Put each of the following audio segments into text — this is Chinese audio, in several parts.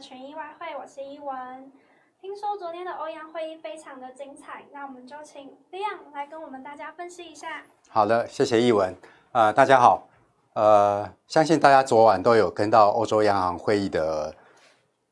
群益外汇，我是依文。听说昨天的欧阳会议非常的精彩，那我们就请 Leon 来跟我们大家分析一下。好的，谢谢依文。呃，大家好。呃，相信大家昨晚都有跟到欧洲央行会议的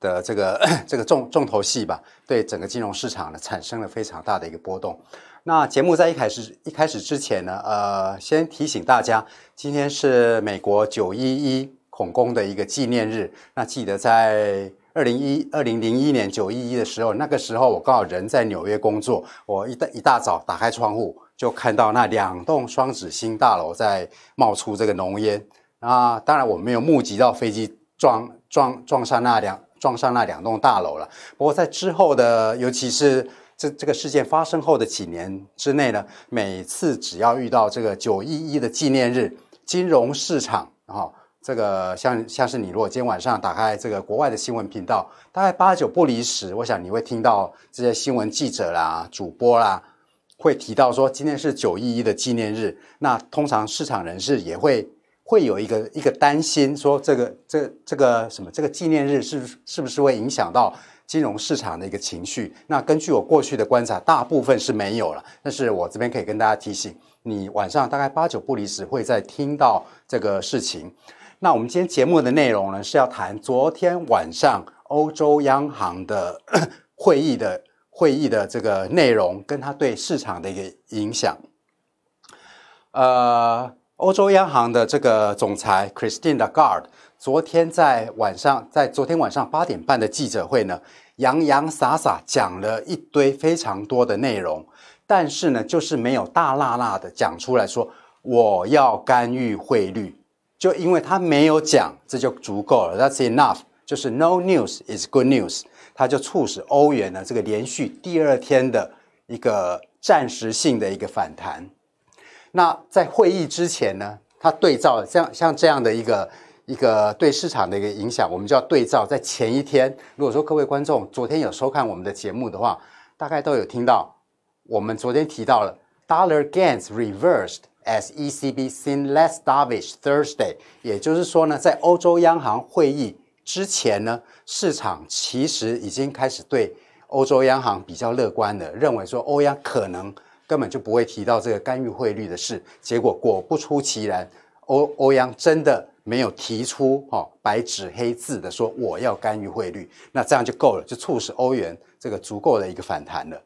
的这个 这个重重头戏吧？对整个金融市场呢产生了非常大的一个波动。那节目在一开始一开始之前呢，呃，先提醒大家，今天是美国九一一恐攻的一个纪念日。那记得在二零一二零零一年九一一的时候，那个时候我刚好人在纽约工作，我一大一大早打开窗户，就看到那两栋双子星大楼在冒出这个浓烟。啊，当然我没有目击到飞机撞撞撞上那两撞上那两栋大楼了。不过在之后的，尤其是这这个事件发生后的几年之内呢，每次只要遇到这个九一一的纪念日，金融市场啊，这个像像是你如果今天晚上打开这个国外的新闻频道，大概八九不离十，我想你会听到这些新闻记者啦、主播啦，会提到说今天是九一一的纪念日。那通常市场人士也会会有一个一个担心，说这个这这个什么这个纪念日是是不是会影响到金融市场的一个情绪，那根据我过去的观察，大部分是没有了。但是我这边可以跟大家提醒，你晚上大概八九不离十会再听到这个事情。那我们今天节目的内容呢，是要谈昨天晚上欧洲央行的 会议的会议的这个内容，跟它对市场的一个影响。呃，欧洲央行的这个总裁 Christine Lagarde。昨天在晚上，在昨天晚上八点半的记者会呢，洋洋洒洒讲了一堆非常多的内容，但是呢，就是没有大辣辣的讲出来说我要干预汇率，就因为他没有讲，这就足够了。That's enough，就是 No news is good news，它就促使欧元呢这个连续第二天的一个暂时性的一个反弹。那在会议之前呢，他对照像像这样的一个。一个对市场的一个影响，我们就要对照在前一天。如果说各位观众昨天有收看我们的节目的话，大概都有听到我们昨天提到了 Dollar gains reversed as ECB seemed less dovish Thursday。也就是说呢，在欧洲央行会议之前呢，市场其实已经开始对欧洲央行比较乐观的，认为说欧央可能根本就不会提到这个干预汇率的事。结果果不出其然，欧欧央真的。没有提出哈白纸黑字的说我要干预汇率，那这样就够了，就促使欧元这个足够的一个反弹了。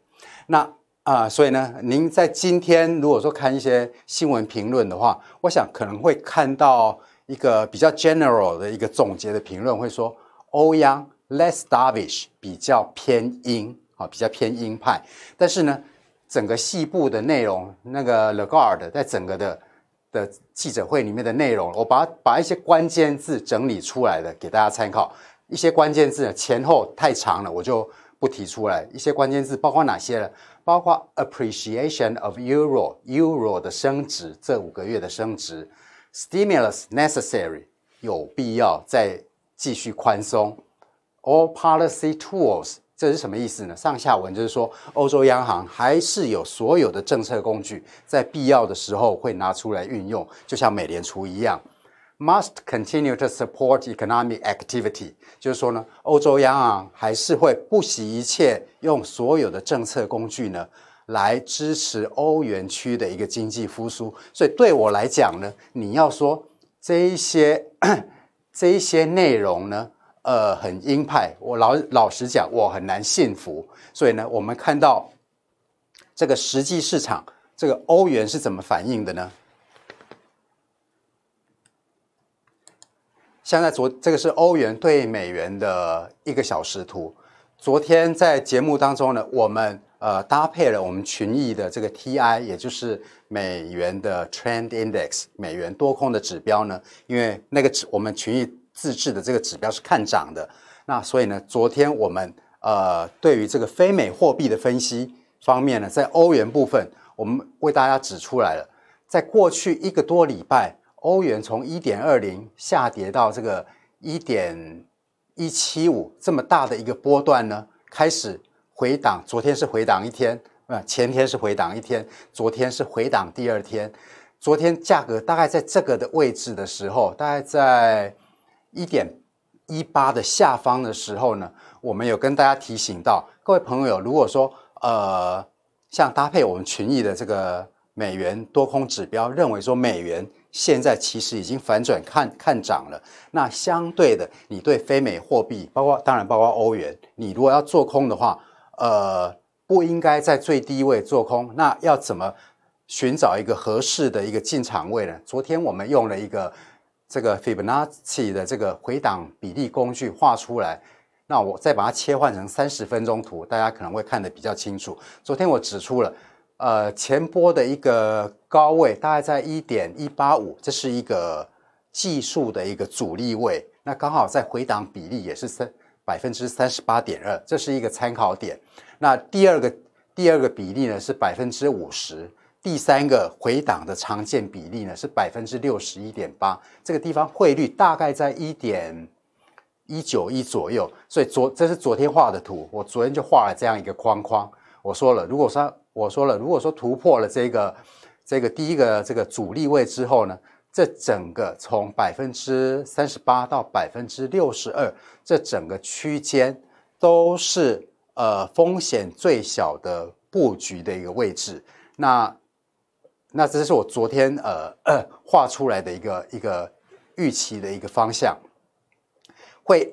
那啊、所以呢，您在今天如果说看一些新闻评论的话，我想可能会看到一个比较 general 的一个总结的评论，会说欧央 less dovish 比较偏鹰啊，比较偏鹰派。但是呢，整个细部的内容，那个 Lagarde 在整个的。的记者会里面的内容，我把把一些关键字整理出来的给大家参考。一些关键字前后太长了，我就不提出来。一些关键字包括哪些了？包括 appreciation of euro，euro 的升值，这五个月的升值；stimulus necessary，有必要再继续宽松；all policy tools。这是什么意思呢？上下文就是说，欧洲央行还是有所有的政策工具，在必要的时候会拿出来运用，就像美联储一样，must continue to support economic activity。就是说呢，欧洲央行还是会不惜一切用所有的政策工具呢，来支持欧元区的一个经济复苏。所以对我来讲呢，你要说这一些 这一些内容呢，呃，很鹰派。我老老实讲，我很难信服。所以呢，我们看到这个实际市场，这个欧元是怎么反应的呢？现在昨这个是欧元对美元的一个小时图。昨天在节目当中呢，我们呃搭配了我们群益的这个 TI，也就是美元的 Trend Index，美元多空的指标呢，因为那个指我们群益。自制的这个指标是看涨的，那所以呢，昨天我们呃对于这个非美货币的分析方面呢，在欧元部分，我们为大家指出来了，在过去一个多礼拜，欧元从一点二零下跌到这个一点一七五这么大的一个波段呢，开始回档，昨天是回档一天，呃，前天是回档一天，昨天是回档第二天，昨天价格大概在这个的位置的时候，大概在。一点一八的下方的时候呢，我们有跟大家提醒到，各位朋友，如果说呃，像搭配我们群益的这个美元多空指标，认为说美元现在其实已经反转看看涨了，那相对的，你对非美货币，包括当然包括欧元，你如果要做空的话，呃，不应该在最低位做空，那要怎么寻找一个合适的一个进场位呢？昨天我们用了一个。这个 Fibonacci 的这个回档比例工具画出来，那我再把它切换成三十分钟图，大家可能会看得比较清楚。昨天我指出了，呃，前波的一个高位大概在一点一八五，这是一个技术的一个阻力位。那刚好在回档比例也是三百分之三十八点二，这是一个参考点。那第二个第二个比例呢是百分之五十。第三个回档的常见比例呢是百分之六十一点八，这个地方汇率大概在一点一九一左右，所以昨这是昨天画的图，我昨天就画了这样一个框框。我说了，如果说我说了，如果说突破了这个这个第一个这个阻力位之后呢，这整个从百分之三十八到百分之六十二，这整个区间都是呃风险最小的布局的一个位置，那。那这是我昨天呃呃 画出来的一个一个预期的一个方向，会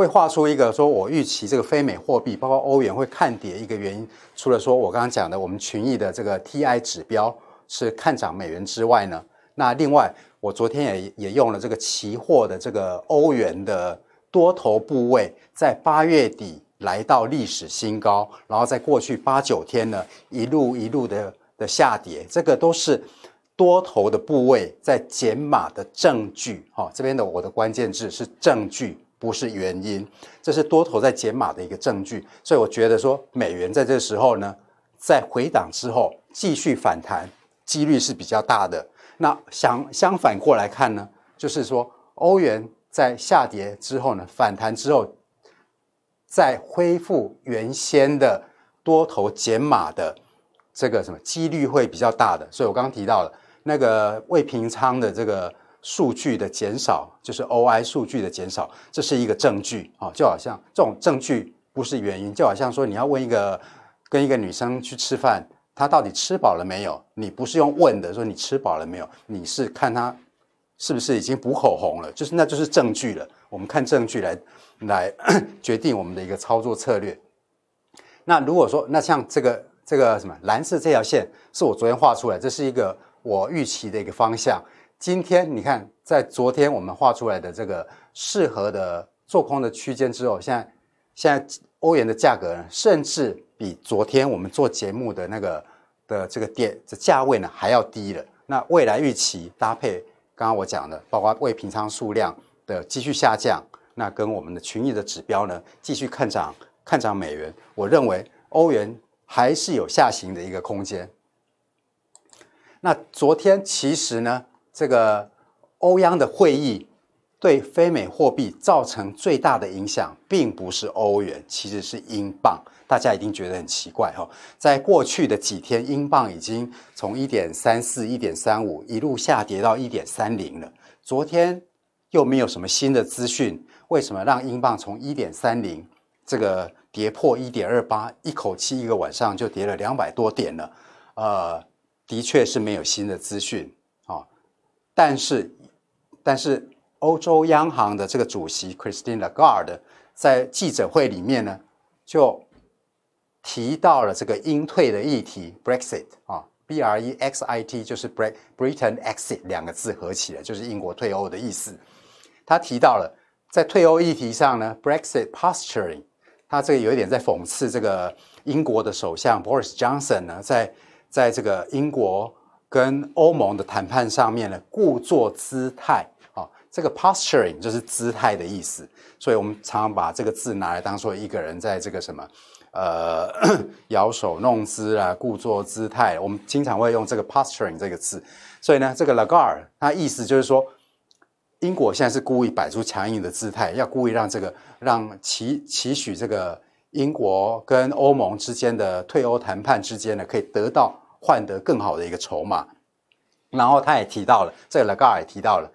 会画出一个说我预期这个非美货币包括欧元会看跌一个原因，除了说我刚刚讲的我们群益的这个 TI 指标是看涨美元之外呢，那另外我昨天也也用了这个期货的这个欧元的多头部位，在八月底来到历史新高，然后在过去八九天呢一路一路的。的下跌，这个都是多头的部位在减码的证据。哈、哦，这边的我的关键字是证据，不是原因。这是多头在减码的一个证据，所以我觉得说美元在这时候呢，在回档之后继续反弹，几率是比较大的。那相相反过来看呢，就是说欧元在下跌之后呢，反弹之后再恢复原先的多头减码的。这个什么几率会比较大的，所以我刚刚提到了那个未平仓的这个数据的减少，就是 OI 数据的减少，这是一个证据啊，就好像这种证据不是原因，就好像说你要问一个跟一个女生去吃饭，她到底吃饱了没有？你不是用问的说你吃饱了没有，你是看她是不是已经补口红了，就是那就是证据了。我们看证据来来 决定我们的一个操作策略。那如果说那像这个。这个什么蓝色这条线是我昨天画出来，这是一个我预期的一个方向。今天你看，在昨天我们画出来的这个适合的做空的区间之后，现在现在欧元的价格呢，甚至比昨天我们做节目的那个的这个点的价位呢还要低了。那未来预期搭配刚刚我讲的，包括未平仓数量的继续下降，那跟我们的群益的指标呢继续看涨看涨美元，我认为欧元。还是有下行的一个空间。那昨天其实呢，这个欧央的会议对非美货币造成最大的影响，并不是欧元，其实是英镑。大家一定觉得很奇怪哈，在过去的几天，英镑已经从一点三四、一点三五一路下跌到一点三零了。昨天又没有什么新的资讯，为什么让英镑从一点三零这个？跌破一点二八，一口气一个晚上就跌了两百多点了，呃，的确是没有新的资讯、但是，但是欧洲央行的这个主席 Christine Lagarde 在记者会里面呢，就提到了这个英退的议题，Brexit 啊、，B R E X I T 就是 Britain exit 两个字合起来就是英国退欧的意思。他提到了在退欧议题上呢，Brexit posturing。他这个有一点在讽刺这个英国的首相 Boris Johnson 呢，在在这个英国跟欧盟的谈判上面呢，故作姿态啊，这个 posturing 就是姿态的意思，所以我们常常把这个字拿来当做一个人在这个什么呃 摇手弄姿啊，故作姿态，我们经常会用这个 posturing 这个字，所以呢，这个 Lagar 他意思就是说。英国现在是故意摆出强硬的姿态，要故意让这个让期期许这个英国跟欧盟之间的退欧谈判之间呢，可以得到换得更好的一个筹码。然后他也提到了，这个勒格尔也提到了，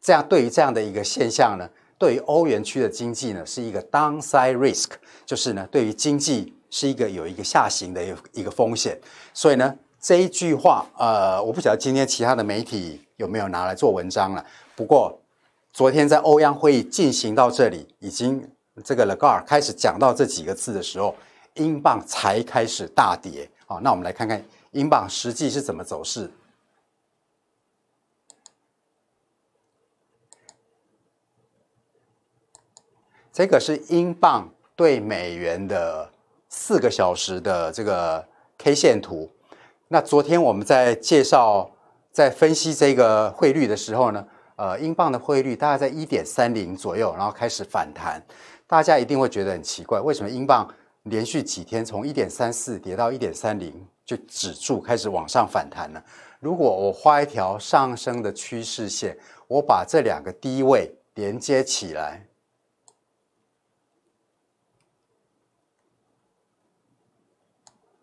这样对于这样的一个现象呢，对于欧元区的经济呢是一个 downside risk，就是呢对于经济是一个有一个下行的一一个风险。所以呢这一句话，呃，我不晓得今天其他的媒体有没有拿来做文章了。不过昨天在欧央会议进行到这里，已经这个 Lagarde 开始讲到这几个字的时候，英镑才开始大跌。好，那我们来看看英镑实际是怎么走势。这个是英镑对美元的四个小时的这个 K 线图。那昨天我们在介绍、在分析这个汇率的时候呢，呃，英镑的汇率大概在一点三零左右，然后开始反弹。大家一定会觉得很奇怪，为什么英镑连续几天从一点三四跌到一点三零就止住，开始往上反弹了？如果我画一条上升的趋势线，我把这两个低位连接起来。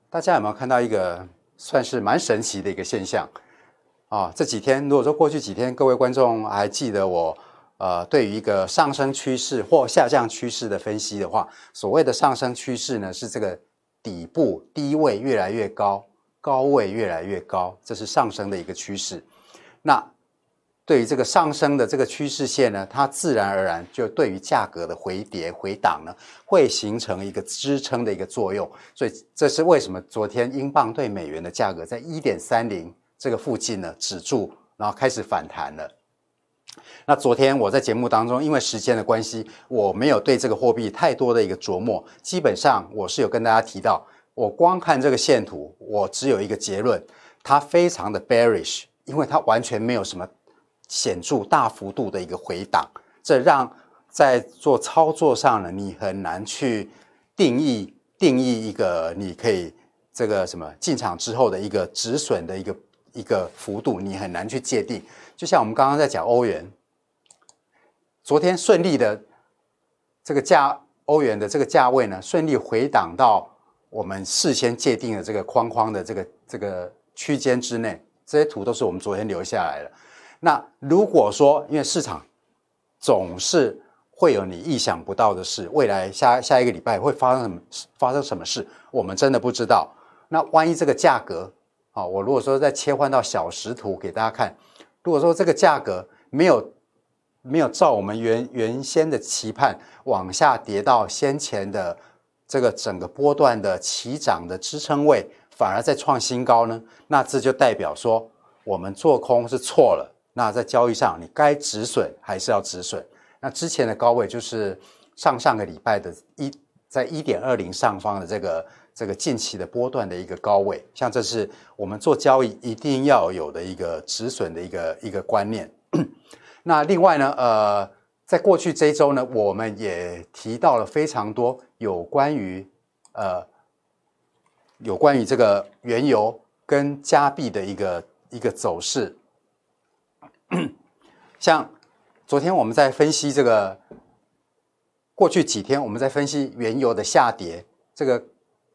大家有没有看到一个算是蛮神奇的一个现象啊？这几天，如果说过去几天各位观众还记得我呃对于一个上升趋势或下降趋势的分析的话，所谓的上升趋势呢是这个底部低位越来越高，高位越来越高，这是上升的一个趋势。那对于这个上升的这个趋势线呢，它自然而然就对于价格的回跌回档呢，会形成一个支撑的一个作用。所以这是为什么昨天英镑对美元的价格在一点三零这个附近呢止住，然后开始反弹了。那昨天我在节目当中，因为时间的关系，我没有对这个货币太多的一个琢磨。基本上我是有跟大家提到，我光看这个线图，我只有一个结论，它非常的 bearish，因为它完全没有什么。显著大幅度的一个回档，这让在做操作上呢，你很难去定义定义一个你可以这个什么进场之后的一个止损的一个一个幅度，你很难去界定。就像我们刚刚在讲欧元，昨天顺利的这个价欧元的这个价位呢，顺利回档到我们事先界定的这个框框的这个这个区间之内，这些图都是我们昨天留下来的。那如果说，因为市场总是会有你意想不到的事，未来下下一个礼拜会发生什么发生什么事，我们真的不知道。那万一这个价格，啊，我如果说再切换到小时图给大家看，如果说这个价格没有没有照我们原原先的期盼往下跌到先前的这个整个波段的起涨的支撑位，反而再创新高呢，那这就代表说我们做空是错了。那在交易上，你该止损还是要止损。那之前的高位就是上上个礼拜的一在一点二零上方的这个这个近期的波段的一个高位，像这是我们做交易一定要有的一个止损的一个一个观念。那另外呢，呃，在过去这一周呢，我们也提到了非常多有关于呃有关于这个原油跟加币的一个一个走势。像昨天我们在分析这个，过去几天我们在分析原油的下跌，这个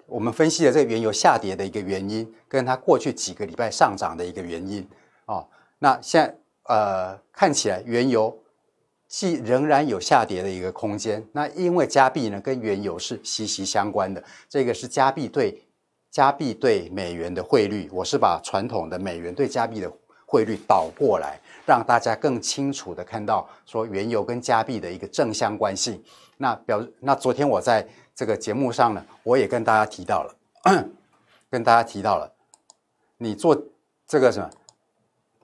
我们分析了这个原油下跌的一个原因，跟它过去几个礼拜上涨的一个原因哦。那现在呃看起来原油既仍然有下跌的一个空间，那因为加币呢跟原油是息息相关的，这个是加币对加币对美元的汇率，我是把传统的美元对加币的汇率倒过来。让大家更清楚的看到说原油跟加币的一个正相关性。那表那昨天我在这个节目上呢，我也跟大家提到了，跟大家提到了，你做这个什么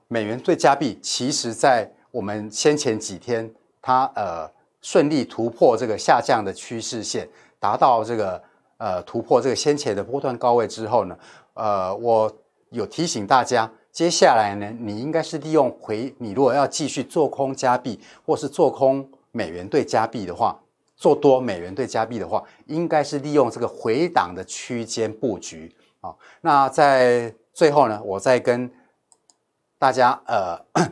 美元对加币，其实在我们先前几天它呃顺利突破这个下降的趋势线，达到这个呃突破这个先前的波段高位之后呢，呃我有提醒大家。接下来呢，你应该是利用回，你如果要继续做空加币，或是做空美元兑加币的话，做多美元兑加币的话，应该是利用这个回档的区间布局啊。那在最后呢，我再跟大家呃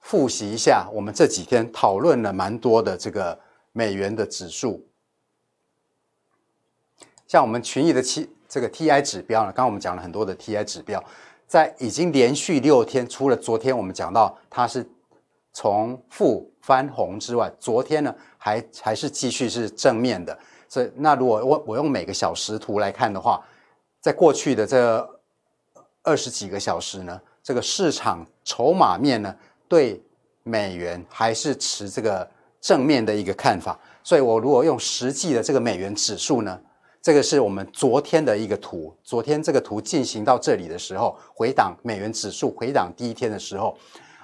复习一下，我们这几天讨论了蛮多的这个美元的指数，像我们群益的七这个 TI 指标呢，刚刚我们讲了很多的 TI 指标。在已经连续六天，除了昨天我们讲到它是从负翻红之外，昨天呢还还是继续是正面的。所以那如果我我用每个小时图来看的话，在过去的这二十几个小时呢，这个市场筹码面呢对美元还是持这个正面的一个看法。所以我如果用实际的这个美元指数呢，这个是我们昨天的一个图。昨天这个图进行到这里的时候，回档美元指数回档第一天的时候，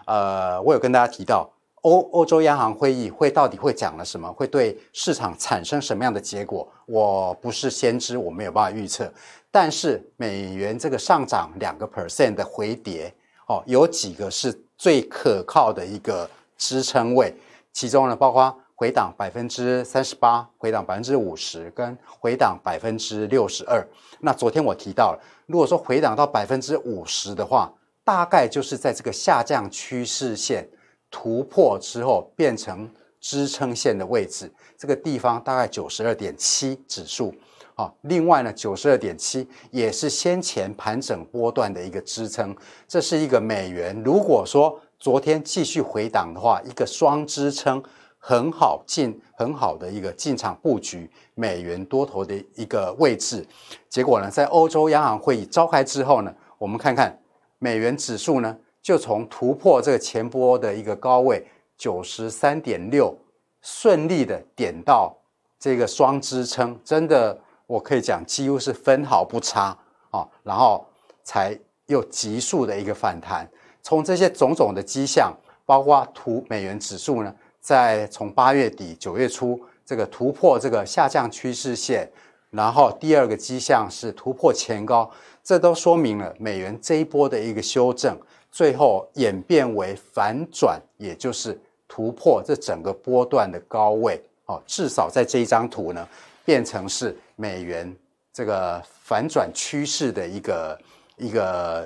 呃，我有跟大家提到。欧欧洲央行会议会到底会讲了什么？会对市场产生什么样的结果？我不是先知，我没有办法预测。但是美元这个上涨两个 percent 的回跌，哦，有几个是最可靠的一个支撑位，其中呢，包括回档百分之三十八、回档百分之五十跟回档百分之六十二。那昨天我提到了，如果说回档到百分之五十的话，大概就是在这个下降趋势线。突破之后变成支撑线的位置，这个地方大概九十二点七指数好。另外呢，九十二点七也是先前盘整波段的一个支撑。这是一个美元，如果说昨天继续回档的话，一个双支撑很好进，很好的一个进场布局美元多头的一个位置。结果呢，在欧洲央行会议召开之后呢，我们看看美元指数呢。就从突破这个前波的一个高位九十三点六，顺利的点到这个双支撑，真的我可以讲几乎是分毫不差啊，然后才又急速的一个反弹。从这些种种的迹象，包括图美元指数呢，在从八月底九月初这个突破这个下降趋势线，然后第二个迹象是突破前高，这都说明了美元这一波的一个修正。最后演变为反转，也就是突破这整个波段的高位哦。至少在这一张图呢，变成是美元这个反转趋势的一个一个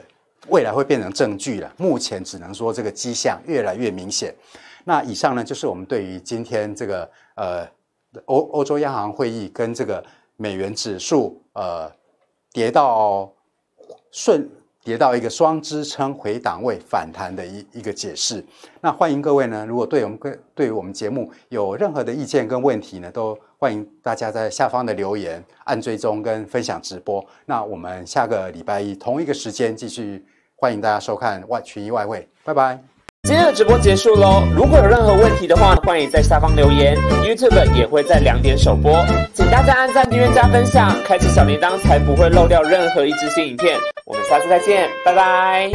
未来会变成证据了。目前只能说这个迹象越来越明显。那以上呢，就是我们对于今天这个呃欧欧洲央行会议跟这个美元指数呃跌到顺。跌到一个双支撑回档位反弹的一一个解释。那欢迎各位呢，如果对我们跟对于我们节目有任何的意见跟问题呢，都欢迎大家在下方的留言按追踪跟分享直播。那我们下个礼拜一同一个时间继续欢迎大家收看外群益外汇，拜拜。今天的直播结束喽，如果有任何问题的话，欢迎在下方留言。YouTube 也会在两点首播，请大家按赞、订阅、加分享，开启小铃铛，才不会漏掉任何一支新影片。我们下次再见，拜拜。